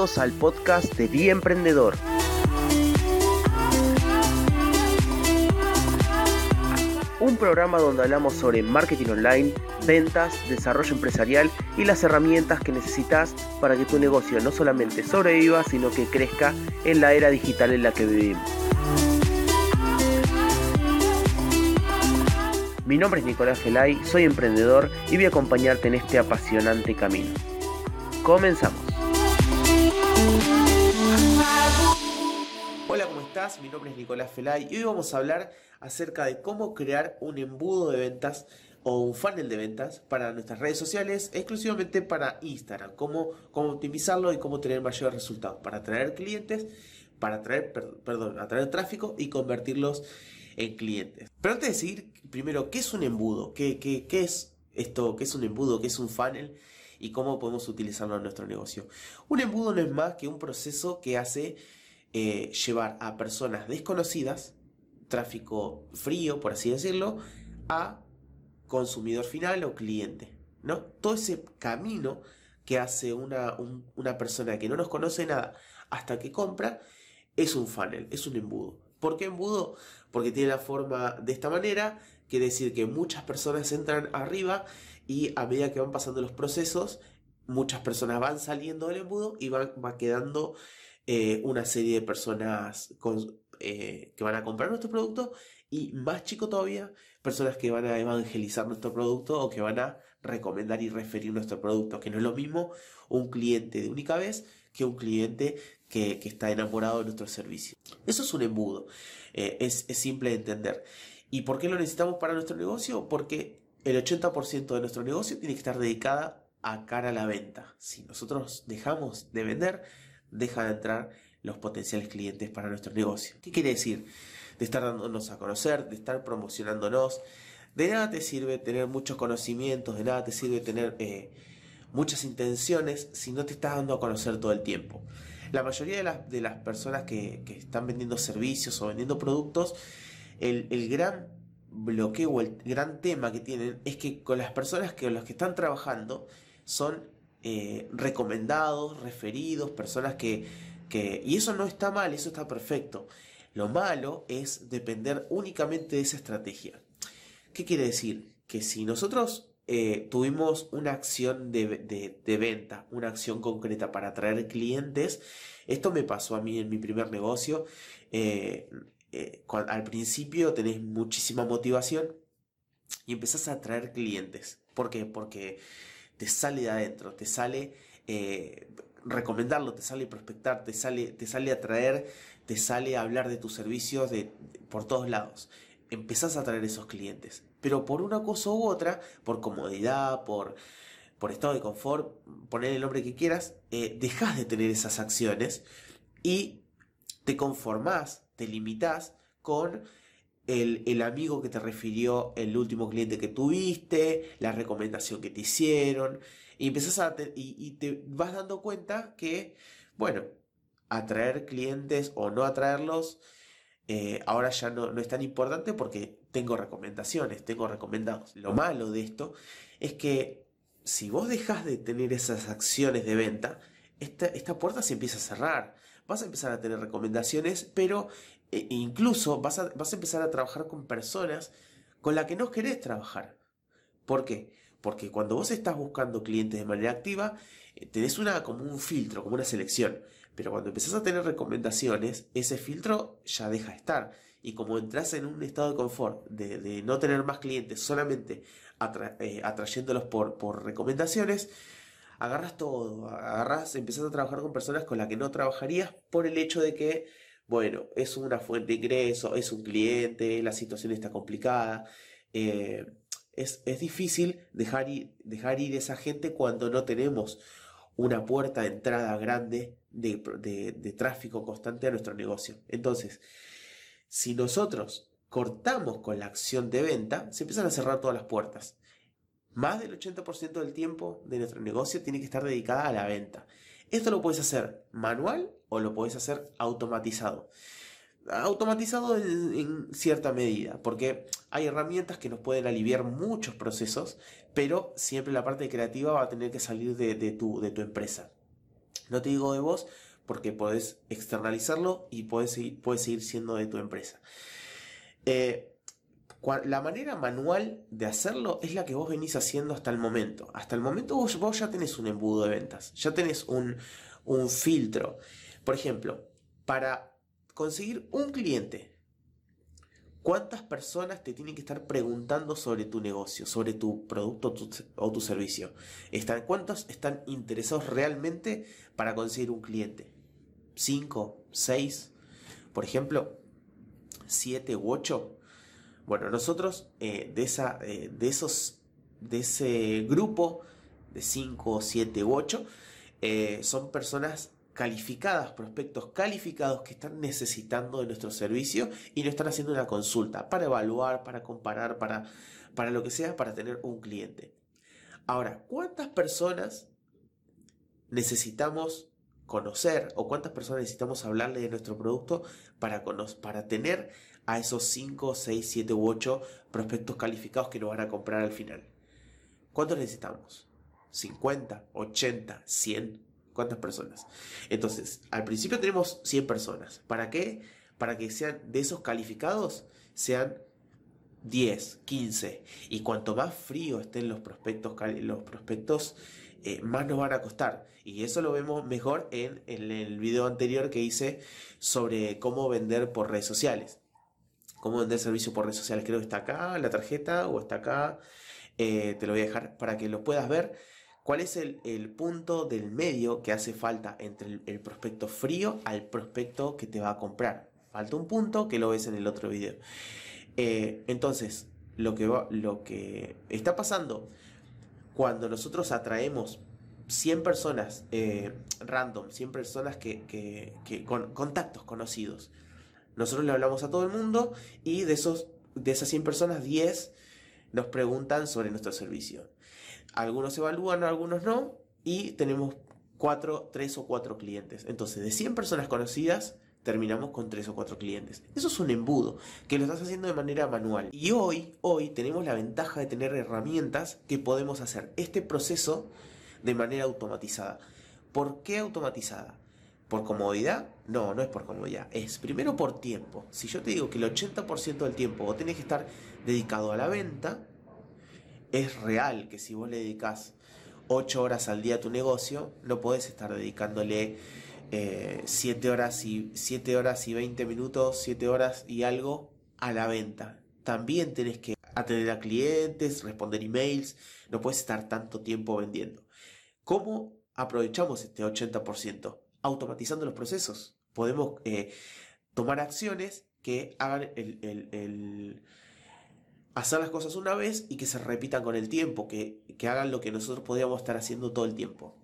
Bienvenidos al podcast de Día Emprendedor. Un programa donde hablamos sobre marketing online, ventas, desarrollo empresarial y las herramientas que necesitas para que tu negocio no solamente sobreviva, sino que crezca en la era digital en la que vivimos. Mi nombre es Nicolás Gelay, soy emprendedor y voy a acompañarte en este apasionante camino. Comenzamos. ¿Cómo estás? Mi nombre es Nicolás Felay y hoy vamos a hablar acerca de cómo crear un embudo de ventas o un funnel de ventas para nuestras redes sociales, exclusivamente para Instagram, cómo, cómo optimizarlo y cómo tener mayores resultados, para atraer clientes, para atraer, perdón, atraer tráfico y convertirlos en clientes. Pero antes de seguir, primero, ¿qué es un embudo? ¿Qué, qué, qué es esto? ¿Qué es un embudo? ¿Qué es un funnel? y cómo podemos utilizarlo en nuestro negocio. Un embudo no es más que un proceso que hace eh, llevar a personas desconocidas, tráfico frío, por así decirlo, a consumidor final o cliente. ¿no? Todo ese camino que hace una, una persona que no nos conoce nada hasta que compra es un funnel, es un embudo. ¿Por qué embudo? Porque tiene la forma de esta manera, quiere decir que muchas personas entran arriba y a medida que van pasando los procesos, muchas personas van saliendo del embudo y van, va quedando eh, una serie de personas eh, que van a comprar nuestro producto y más chico todavía, personas que van a evangelizar nuestro producto o que van a recomendar y referir nuestro producto, que no es lo mismo un cliente de única vez que un cliente que, está enamorado de nuestro servicio. Eso es un embudo, eh, es, simple de entender. ¿Y por qué lo necesitamos para nuestro negocio? Porque el 80% de nuestro negocio tiene que estar dedicada a cara a la venta. Si nosotros dejamos de vender, dejan de entrar los potenciales clientes para nuestro negocio. ¿Qué quiere decir? De estar dándonos a conocer, de estar promocionándonos. De nada te sirve tener muchos conocimientos, de nada te sirve tener eh, muchas intenciones si no te estás dando a conocer todo el tiempo. La mayoría de las, de las personas que, están vendiendo servicios o vendiendo productos, el, el gran bloqueo, el gran tema que tienen es que con las personas que los que están trabajando son eh, recomendados, referidos, personas que, que... Y eso no está mal, eso está perfecto. Lo malo es depender únicamente de esa estrategia. ¿Qué quiere decir? Que si nosotros eh, tuvimos una acción de, de, venta, una acción concreta para atraer clientes, esto me pasó a mí en mi primer negocio. Eh, al principio tenés muchísima motivación y empezás a atraer clientes. ¿Por qué? Porque te sale de adentro, te sale eh, recomendarlo, te sale prospectar, te sale, te sale atraer, te sale hablar de tus servicios de, por todos lados. Empezás a atraer esos clientes. Pero por una cosa u otra, por comodidad, por, por estado de confort, poner el nombre que quieras, eh, dejas de tener esas acciones y te conformás te limitas con el, amigo que te refirió el último cliente que tuviste, la recomendación que te hicieron, y a y, te vas dando cuenta que, bueno, atraer clientes o no atraerlos, eh, ahora ya no, no, es tan importante porque tengo recomendaciones, tengo recomendados. Lo malo de esto es que si vos dejas de tener esas acciones de venta, esta, esta puerta se empieza a cerrar vas a empezar a tener recomendaciones, pero e incluso vas a, vas a empezar a trabajar con personas con las que no querés trabajar. ¿Por qué? Porque cuando vos estás buscando clientes de manera activa, eh, tenés una, como un filtro, como una selección. Pero cuando empezás a tener recomendaciones, ese filtro ya deja de estar. Y como entras en un estado de confort de, no tener más clientes, solamente eh, atrayéndolos por, por recomendaciones, agarras todo, agarras, empezás a trabajar con personas con las que no trabajarías por el hecho de que, bueno, es una fuente de ingreso, es un cliente, la situación está complicada. Eh, es, difícil dejar ir, dejar ir esa gente cuando no tenemos una puerta de entrada grande de, de tráfico constante a nuestro negocio. Entonces, si nosotros cortamos con la acción de venta, se empiezan a cerrar todas las puertas. Más del 80% del tiempo de nuestro negocio tiene que estar dedicada a la venta. Esto lo puedes hacer manual o lo puedes hacer automatizado. Automatizado en, cierta medida, porque hay herramientas que nos pueden aliviar muchos procesos, pero siempre la parte creativa va a tener que salir de, tu, de tu empresa. No te digo de vos porque podés externalizarlo y podés seguir, seguir siendo de tu empresa. Eh, la manera manual de hacerlo es la que vos venís haciendo hasta el momento. Hasta el momento vos, ya tenés un embudo de ventas, ya tenés un, un filtro. Por ejemplo, para conseguir un cliente, ¿cuántas personas te tienen que estar preguntando sobre tu negocio, sobre tu producto o tu servicio? ¿Están, ¿Cuántos están interesados realmente para conseguir un cliente? ¿Cinco? ¿Seis? Por ejemplo, ¿siete u ocho? Bueno, nosotros eh, de, esa, eh, de, esos, de ese grupo de 5, 7 u 8 eh, son personas calificadas, prospectos calificados que están necesitando de nuestro servicio y no están haciendo una consulta para evaluar, para comparar, para, para lo que sea, para tener un cliente. Ahora, ¿cuántas personas necesitamos conocer o cuántas personas necesitamos hablarle de nuestro producto para, para tener a esos 5, 6, 7 u 8 prospectos calificados que nos van a comprar al final. ¿Cuántos necesitamos? ¿50, 80, 100? ¿Cuántas personas? Entonces, al principio tenemos 100 personas. ¿Para qué? Para que sean de esos calificados, sean 10, 15. Y cuanto más frío estén los prospectos, los prospectos eh, más nos van a costar. Y eso lo vemos mejor en, en el video anterior que hice sobre cómo vender por redes sociales cómo vender servicio por redes sociales. Creo que está acá la tarjeta o está acá. Eh, te lo voy a dejar para que lo puedas ver. ¿Cuál es el, punto del medio que hace falta entre el, prospecto frío al prospecto que te va a comprar? Falta un punto que lo ves en el otro video. Eh, entonces, lo que, lo que está pasando cuando nosotros atraemos 100 personas eh, random, 100 personas que, con contactos conocidos, nosotros le hablamos a todo el mundo y de, esos, de esas 100 personas, 10 nos preguntan sobre nuestro servicio. Algunos evalúan, algunos no, y tenemos 4, 3 o 4 clientes. Entonces, de 100 personas conocidas, terminamos con 3 o 4 clientes. Eso es un embudo que lo estás haciendo de manera manual. Y hoy, hoy tenemos la ventaja de tener herramientas que podemos hacer este proceso de manera automatizada. ¿Por qué automatizada? ¿Por comodidad? No, no es por comodidad. Es primero por tiempo. Si yo te digo que el 80% del tiempo vos tenés que estar dedicado a la venta, es real que si vos le dedicas 8 horas al día a tu negocio, no podés estar dedicándole 7 eh, horas y 7 horas y 20 minutos, 7 horas y algo a la venta. También tenés que atender a clientes, responder emails, no puedes estar tanto tiempo vendiendo. ¿Cómo aprovechamos este 80%? automatizando los procesos. Podemos eh, tomar acciones que hagan el, hacer las cosas una vez y que se repitan con el tiempo, que, hagan lo que nosotros podríamos estar haciendo todo el tiempo.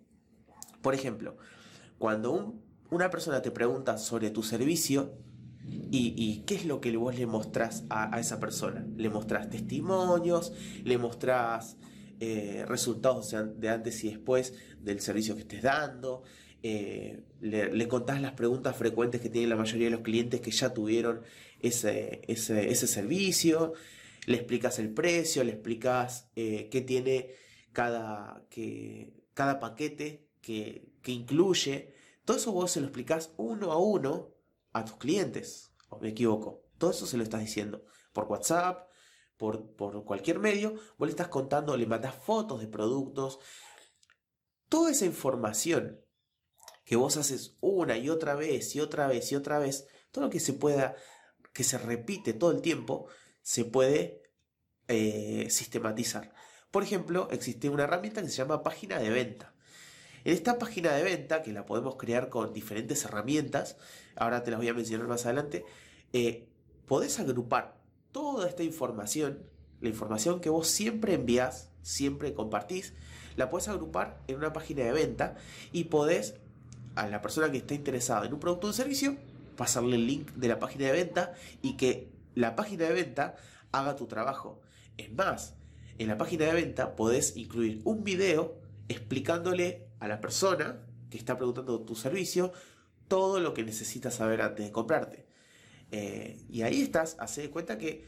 Por ejemplo, cuando una persona te pregunta sobre tu servicio y, qué es lo que vos le mostrás a, esa persona, le mostrás testimonios, le mostrás eh, resultados de antes y después del servicio que estés dando, eh, le, contás las preguntas frecuentes que tienen la mayoría de los clientes que ya tuvieron ese, ese, servicio, le explicas el precio, le explicas eh, qué tiene cada, que, cada paquete que, incluye. Todo eso vos se lo explicás uno a uno a tus clientes, o me equivoco. Todo eso se lo estás diciendo por WhatsApp, por, por cualquier medio. Vos le estás contando, le mandás fotos de productos. Toda esa información que vos haces una y otra vez y otra vez y otra vez, todo lo que se pueda, que se repite todo el tiempo, se puede eh, sistematizar. Por ejemplo, existe una herramienta que se llama página de venta. En esta página de venta, que la podemos crear con diferentes herramientas, ahora te las voy a mencionar más adelante, eh, podés agrupar toda esta información, la información que vos siempre envías, siempre compartís, la puedes agrupar en una página de venta y podés a la persona que está interesada en un producto o servicio, pasarle el link de la página de venta y que la página de venta haga tu trabajo. Es más, en la página de venta podés incluir un video explicándole a la persona que está preguntando tu servicio todo lo que necesitas saber antes de comprarte. Eh, y ahí estás, hace de cuenta que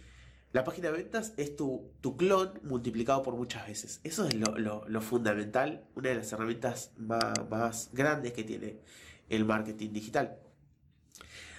La página de ventas es tu, tu clon multiplicado por muchas veces. Eso es lo, fundamental, una de las herramientas más, más grandes que tiene el marketing digital.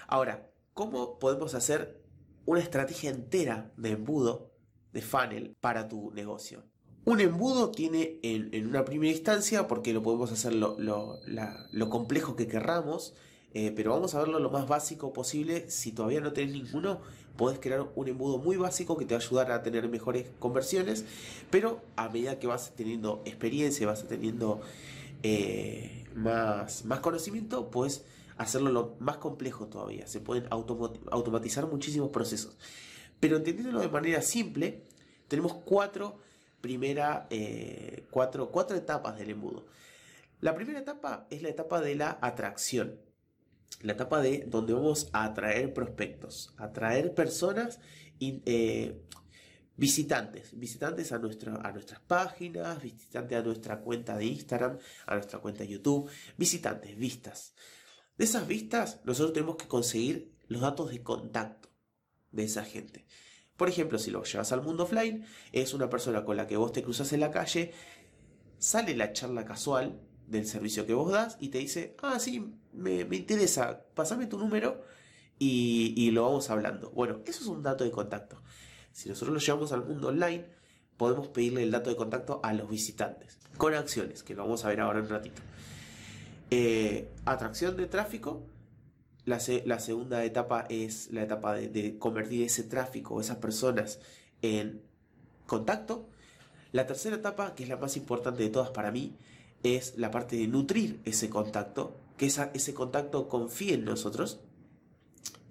Ahora, ¿cómo podemos hacer una estrategia entera de embudo, de funnel, para tu negocio? Un embudo tiene en, una primera instancia, porque lo podemos hacer lo, complejo que querramos, eh, pero vamos a verlo lo más básico posible. Si todavía no tenés ninguno, podés crear un embudo muy básico que te va a ayudar a tener mejores conversiones, pero a medida que vas teniendo experiencia, vas teniendo eh, más, más conocimiento, puedes hacerlo lo más complejo todavía. Se pueden automatizar muchísimos procesos. Pero entendiéndolo de manera simple, tenemos cuatro primera, eh, cuatro, cuatro etapas del embudo. La primera etapa es la etapa de la atracción. La etapa de donde vamos a atraer prospectos, atraer personas eh, visitantes, visitantes a, nuestra, a nuestras páginas, visitantes a nuestra cuenta de Instagram, a nuestra cuenta de YouTube, visitantes, vistas. De esas vistas, nosotros tenemos que conseguir los datos de contacto de esa gente. Por ejemplo, si lo llevas al mundo offline, es una persona con la que vos te cruzas en la calle, sale la charla casual del servicio que vos das y te dice, ah, sí, me, interesa, pasame tu número y, lo vamos hablando. Bueno, eso es un dato de contacto. Si nosotros lo llevamos al mundo online, podemos pedirle el dato de contacto a los visitantes, con acciones, que lo vamos a ver ahora en un ratito. Eh, atracción de tráfico la, segunda etapa es la etapa de, convertir ese tráfico, esas personas en contacto. La tercera etapa, que es la más importante de todas para mí, es la parte de nutrir ese contacto, que ese contacto confíe en nosotros.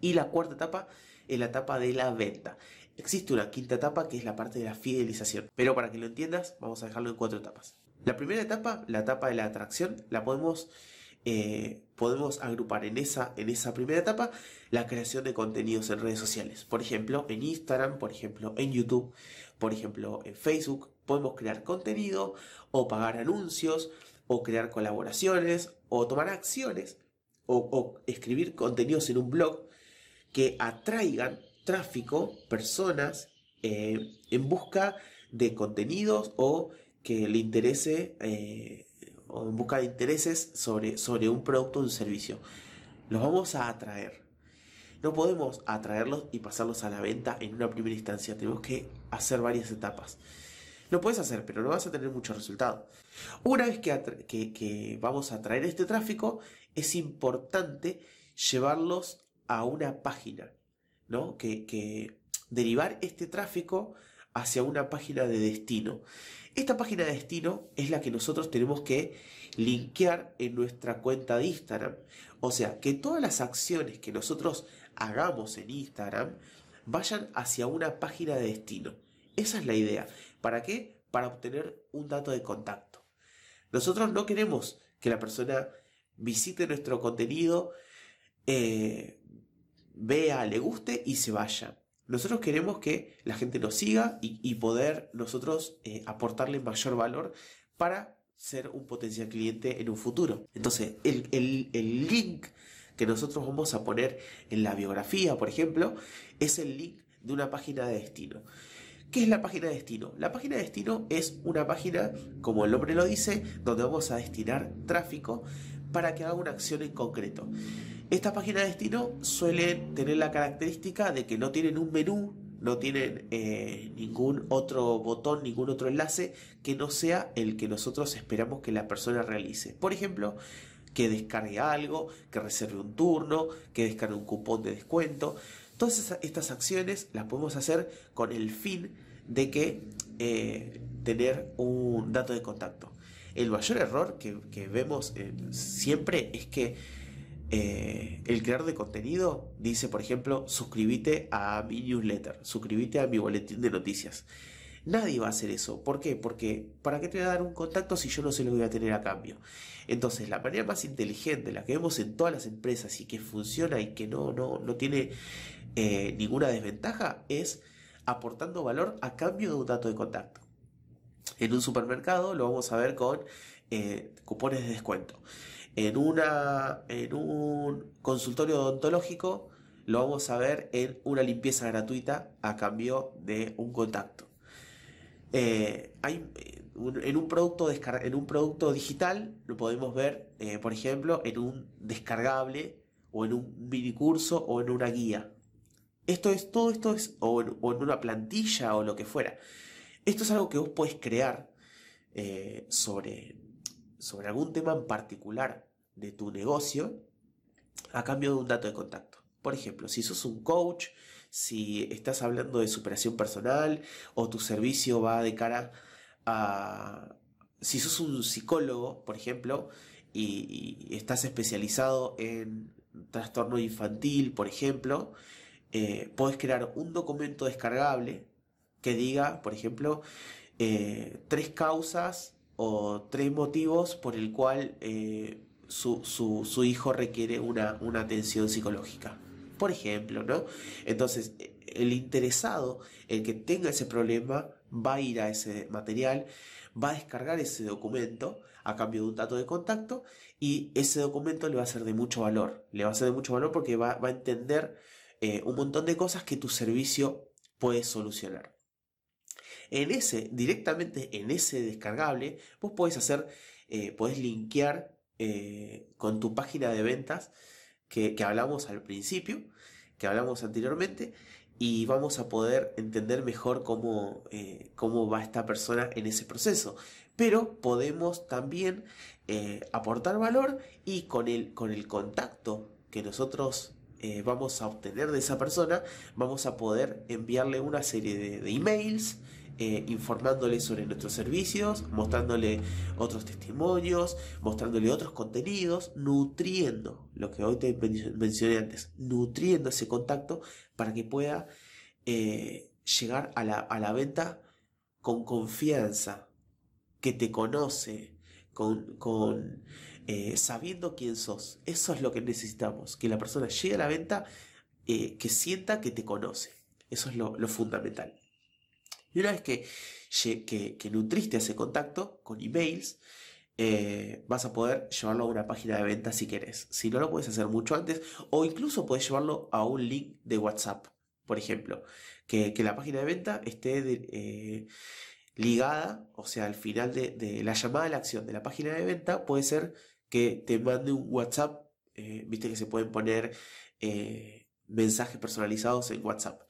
Y la cuarta etapa es la etapa de la venta. Existe una quinta etapa que es la parte de la fidelización. Pero para que lo entiendas, vamos a dejarlo en cuatro etapas. La primera etapa, la etapa de la atracción, la podemos eh, podemos agrupar en esa, en esa primera etapa la creación de contenidos en redes sociales. Por ejemplo, en Instagram, por ejemplo, en YouTube, por ejemplo, en Facebook. Podemos crear contenido o pagar anuncios o crear colaboraciones o tomar acciones o, escribir contenidos en un blog que atraigan tráfico, personas eh, en busca de contenidos o que le interese eh, o en busca de intereses sobre, sobre un producto o un servicio. Los vamos a atraer. No podemos atraerlos y pasarlos a la venta en una primera instancia. Tenemos que hacer varias etapas. Lo puedes hacer, pero no vas a tener mucho resultado. Una vez que, vamos a traer este tráfico, es importante llevarlos a una página, ¿no? Que, que derivar este tráfico hacia una página de destino. Esta página de destino es la que nosotros tenemos que linkear en nuestra cuenta de Instagram. O sea, que todas las acciones que nosotros hagamos en Instagram vayan hacia una página de destino. Esa es la idea. ¿Para qué? Para obtener un dato de contacto. Nosotros no queremos que la persona visite nuestro contenido, eh, vea, le guste y se vaya. Nosotros queremos que la gente nos siga y, poder nosotros eh, aportarle mayor valor para ser un potencial cliente en un futuro. Entonces, el, el, link que nosotros vamos a poner en la biografía, por ejemplo, es el link de una página de destino. ¿Qué es la página de destino? La página de destino es una página, como el nombre lo dice, donde vamos a destinar tráfico para que haga una acción en concreto. Estas páginas de destino suelen tener la característica de que no tienen un menú, no tienen eh, ningún otro botón, ningún otro enlace que no sea el que nosotros esperamos que la persona realice. Por ejemplo, que descargue algo, que reserve un turno, que descargue un cupón de descuento. Todas estas acciones las podemos hacer con el fin de que eh, tener un dato de contacto. El mayor error que, vemos eh, siempre es que eh, el creador de contenido dice, por ejemplo, suscríbete a mi newsletter, suscríbete a mi boletín de noticias. Nadie va a hacer eso. ¿Por qué? Porque ¿para qué te voy a dar un contacto si yo no sé lo que voy a tener a cambio? Entonces, la manera más inteligente, la que vemos en todas las empresas y que funciona y que no, no, no tiene eh, ninguna desventaja, es aportando valor a cambio de un dato de contacto. En un supermercado lo vamos a ver con eh, cupones de descuento en, una, un consultorio odontológico lo vamos a ver en una limpieza gratuita a cambio de un contacto. Eh, en, un producto digital lo podemos ver, por ejemplo, en un descargable o en un mini curso o en una guía. Esto es, todo esto es, o en, una plantilla o lo que fuera. Esto es algo que vos podés crear sobre, sobre algún tema en particular de tu negocio a cambio de un dato de contacto. Por ejemplo, si sos un coach, si estás hablando de superación personal o tu servicio va de cara a... Si sos un psicólogo, por ejemplo, y, estás especializado en trastorno infantil, por ejemplo, eh, puedes crear un documento descargable que diga, por ejemplo, eh, tres causas o tres motivos por el cual eh, su, hijo requiere una, una atención psicológica. Por ejemplo, ¿no? Entonces, el interesado, el que tenga ese problema, va a ir a ese material, va a descargar ese documento a cambio de un dato de contacto y ese documento le va a ser de mucho valor. Le va a ser de mucho valor porque va, a entender eh, un montón de cosas que tu servicio puede solucionar. En ese, directamente en ese descargable, vos podés hacer, eh, podés linkear eh, con tu página de ventas que, hablamos al principio, que hablamos anteriormente, y vamos a poder entender mejor cómo, eh, cómo va esta persona en ese proceso. Pero podemos también aportar valor y con el, con el contacto que nosotros vamos a obtener de esa persona, vamos a poder enviarle una serie de, de emails, eh, informándole sobre nuestros servicios, mostrándole otros testimonios, mostrándole otros contenidos, nutriendo lo que hoy te mencioné antes, nutriendo ese contacto para que pueda eh, llegar a la, venta con confianza, que te conoce, con, eh, sabiendo quién sos. Eso es lo que necesitamos, que la persona llegue a la venta, que sienta que te conoce. Eso es lo fundamental. Y una vez que, que, nutriste ese contacto con emails, eh, vas a poder llevarlo a una página de venta si querés. Si no, lo puedes hacer mucho antes o incluso puedes llevarlo a un link de WhatsApp, por ejemplo. Que, la página de venta esté eh, ligada, o sea, al final de, la llamada a la acción de la página de venta puede ser que te mande un WhatsApp, eh, viste que se pueden poner mensajes personalizados en WhatsApp.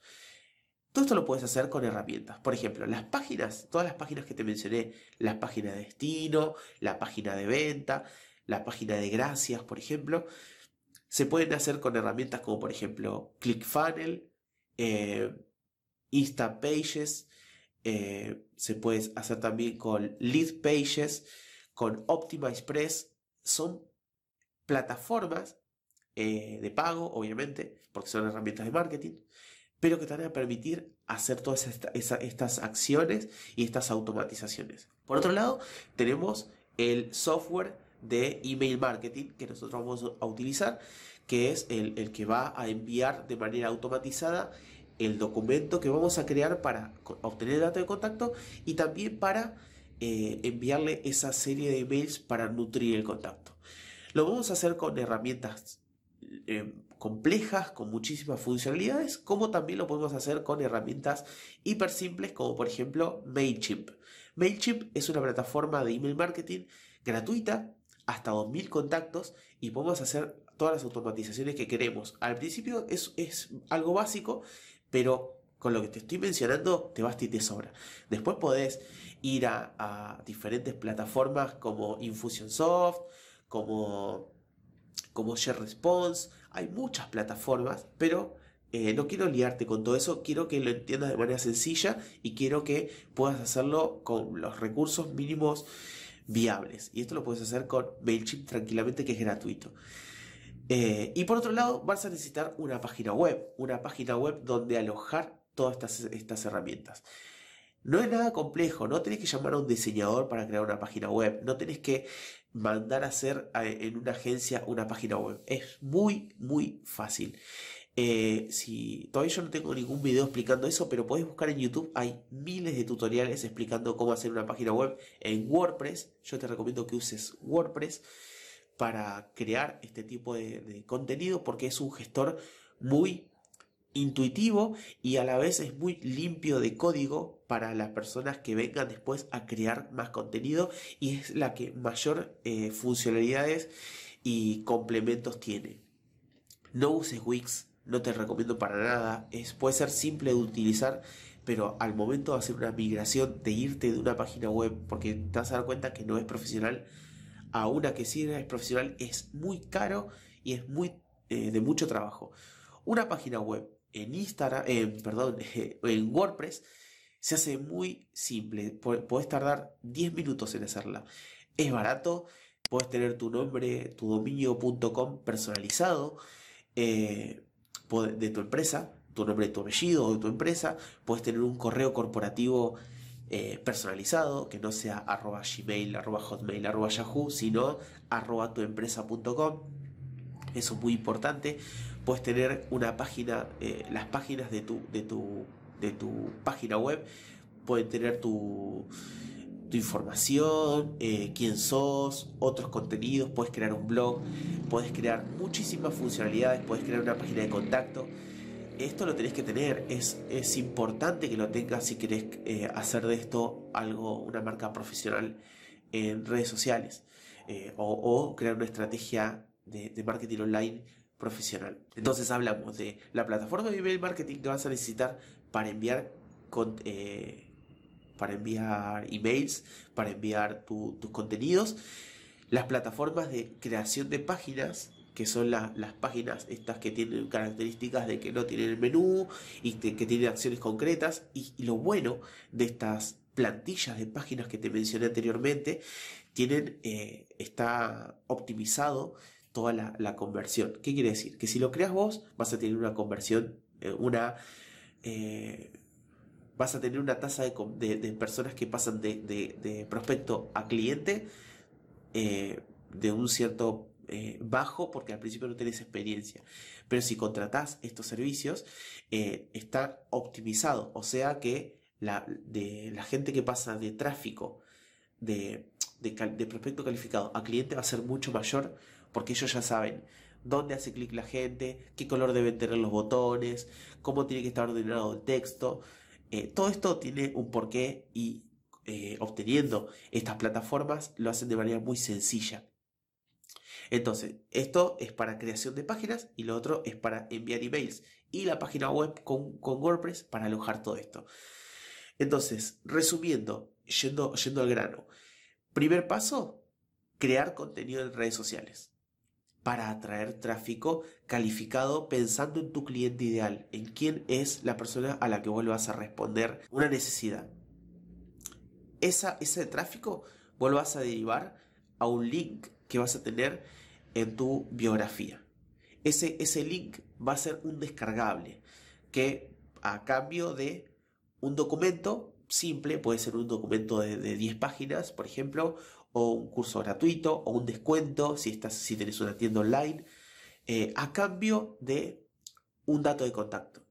Todo esto lo puedes hacer con herramientas. Por ejemplo, las páginas, todas las páginas que te mencioné, la página de destino, la página de venta, la página de gracias, por ejemplo, se pueden hacer con herramientas como por ejemplo ClickFunnels, eh, Instapages, eh, se puede hacer también con Lead Pages, con OptimizePress. Son plataformas eh, de pago, obviamente, porque son herramientas de marketing, pero que te van a permitir hacer todas estas acciones y estas automatizaciones. Por otro lado, tenemos el software de email marketing que nosotros vamos a utilizar, que es el, que va a enviar de manera automatizada el documento que vamos a crear para obtener datos de contacto y también para eh, enviarle esa serie de emails para nutrir el contacto. Lo vamos a hacer con herramientas eh, complejas, con muchísimas funcionalidades, como también lo podemos hacer con herramientas hiper simples, como por ejemplo MailChimp. MailChimp es una plataforma de email marketing gratuita, hasta 2.000 contactos, y podemos hacer todas las automatizaciones que queremos. Al principio es, es algo básico, pero con lo que te estoy mencionando te basta y te sobra. Después podés ir a, diferentes plataformas como Infusionsoft, como como ShareResponse, hay muchas plataformas, pero eh, no quiero liarte con todo eso, quiero que lo entiendas de manera sencilla y quiero que puedas hacerlo con los recursos mínimos viables. Y esto lo puedes hacer con MailChimp tranquilamente, que es gratuito. Eh, y por otro lado, vas a necesitar una página web, una página web donde alojar todas estas, herramientas. No es nada complejo, no tenés que llamar a un diseñador para crear una página web, no tenés que mandar a hacer en una agencia una página web. Es muy, muy fácil. Eh, si todavía yo no tengo ningún video explicando eso, pero podéis buscar en YouTube, hay miles de tutoriales explicando cómo hacer una página web en WordPress. Yo te recomiendo que uses WordPress para crear este tipo de, de contenido porque es un gestor muy intuitivo y a la vez es muy limpio de código para las personas que vengan después a crear más contenido y es la que mayor eh, funcionalidades y complementos tiene. No uses Wix, no te recomiendo para nada, es, puede ser simple de utilizar, pero al momento de hacer una migración, de irte de una página web, porque te vas a dar cuenta que no es profesional, a una que sí es profesional, es muy caro y es muy eh, de mucho trabajo. Una página web en Instagram, perdón, en WordPress, se hace muy simple. Puedes tardar 10 minutos en hacerla. Es barato, puedes tener tu nombre, tu dominio.com personalizado eh, de tu empresa, tu nombre, tu apellido de tu empresa. Puedes tener un correo corporativo eh, personalizado, que no sea arroba gmail, hotmail, yahoo, sino arroba tuempresa.com. Eso es muy importante puedes tener una página, eh, las páginas de tu, de, tu, de tu página web pueden tener tu, información, eh, quién sos, otros contenidos, puedes crear un blog, puedes crear muchísimas funcionalidades, puedes crear una página de contacto. Esto lo tenés que tener, es, es importante que lo tengas si querés eh, hacer de esto algo, una marca profesional en redes sociales o, crear una estrategia de, marketing online profesional. Entonces hablamos de la plataforma de email marketing que vas a necesitar para enviar eh, para enviar emails, para enviar tus contenidos, las plataformas de creación de páginas que son las páginas estas que tienen características de que no tienen el menú y que tienen acciones concretas y, lo bueno de estas plantillas de páginas que te mencioné anteriormente tienen eh, está optimizado toda la, conversión. ¿Qué quiere decir? Que si lo creas vos, vas a tener una conversión, eh, una... Eh, vas a tener una tasa de, personas que pasan de, prospecto a cliente eh, de un cierto bajo porque al principio no tenés experiencia. Pero si contratás estos servicios, está optimizado. O sea que la, de, la gente que pasa de tráfico de, de prospecto calificado a cliente va a ser mucho mayor porque ellos ya saben dónde hace clic la gente, qué color deben tener los botones, cómo tiene que estar ordenado el texto. Eh, todo esto tiene un porqué y eh, obteniendo estas plataformas lo hacen de manera muy sencilla. Entonces, esto es para creación de páginas y lo otro es para enviar emails y la página web con, con WordPress para alojar todo esto. Entonces, resumiendo, yendo, yendo al grano. Primer paso, crear contenido en redes sociales para atraer tráfico calificado pensando en tu cliente ideal, en quién es la persona a la que vos vas a responder una necesidad. Esa, ese tráfico vos lo vas a derivar a un link que vas a tener en tu biografía. Ese, ese link va a ser un descargable que a cambio de un documento simple, puede ser un documento de, de 10 páginas, por ejemplo, o un curso gratuito o un descuento si, estás, si tenés una tienda online, eh, a cambio de un dato de contacto.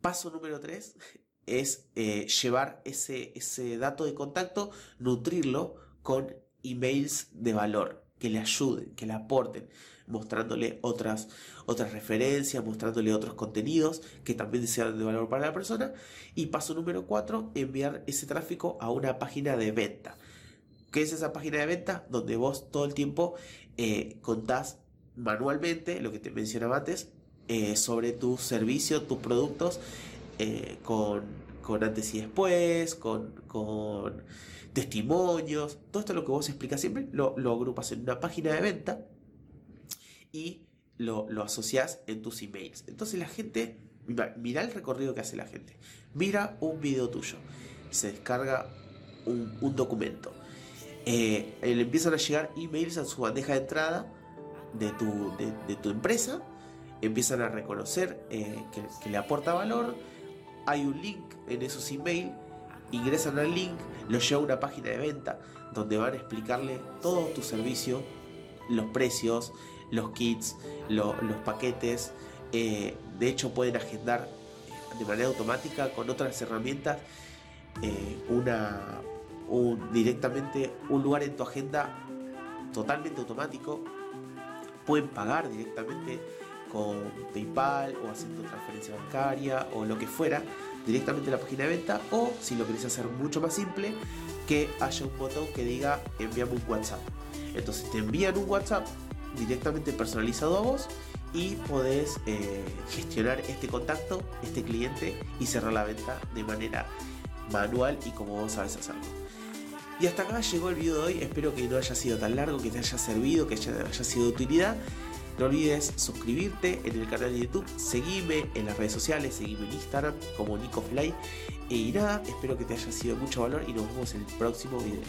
Paso número 3 es eh, llevar ese, ese dato de contacto, nutrirlo con emails de valor que le ayuden, que le aporten, mostrándole otras, otras referencias, mostrándole otros contenidos que también sean de valor para la persona. Y paso número 4, enviar ese tráfico a una página de venta. ¿Qué es esa página de venta? Donde vos todo el tiempo eh, contás manualmente lo que te mencionaba antes eh, sobre tu servicio, tus productos, eh, con, antes y después, con, testimonios. Todo esto es lo que vos explicas siempre, lo, agrupas en una página de venta y lo, lo asocias en tus emails. Entonces la gente, mira, el recorrido que hace la gente. Mira un video tuyo, se descarga un documento eh, le empiezan a llegar emails a su bandeja de entrada de tu, de, tu empresa, empiezan a reconocer eh, que, le aporta valor, hay un link en esos emails, ingresan al link, lo lleva a una página de venta donde van a explicarle todo tu servicio, los precios, los kits, los paquetes, eh, de hecho pueden agendar de manera automática con otras herramientas una, directamente un lugar en tu agenda totalmente automático. Pueden pagar directamente con PayPal o haciendo transferencia bancaria o lo que fuera directamente a la página de venta o si lo querés hacer mucho más simple que haya un botón que diga enviame un WhatsApp entonces te envían un WhatsApp directamente personalizado a vos y podés eh, gestionar este contacto, este cliente y cerrar la venta de manera manual y como vos sabes hacerlo. Y hasta acá llegó el video de hoy, espero que no haya sido tan largo, que te haya servido, que haya, sido de utilidad. No olvides suscribirte en el canal de YouTube, seguime en las redes sociales, seguime en Instagram como NicoFly. Y nada, espero que te haya sido de mucho valor y nos vemos en el próximo video.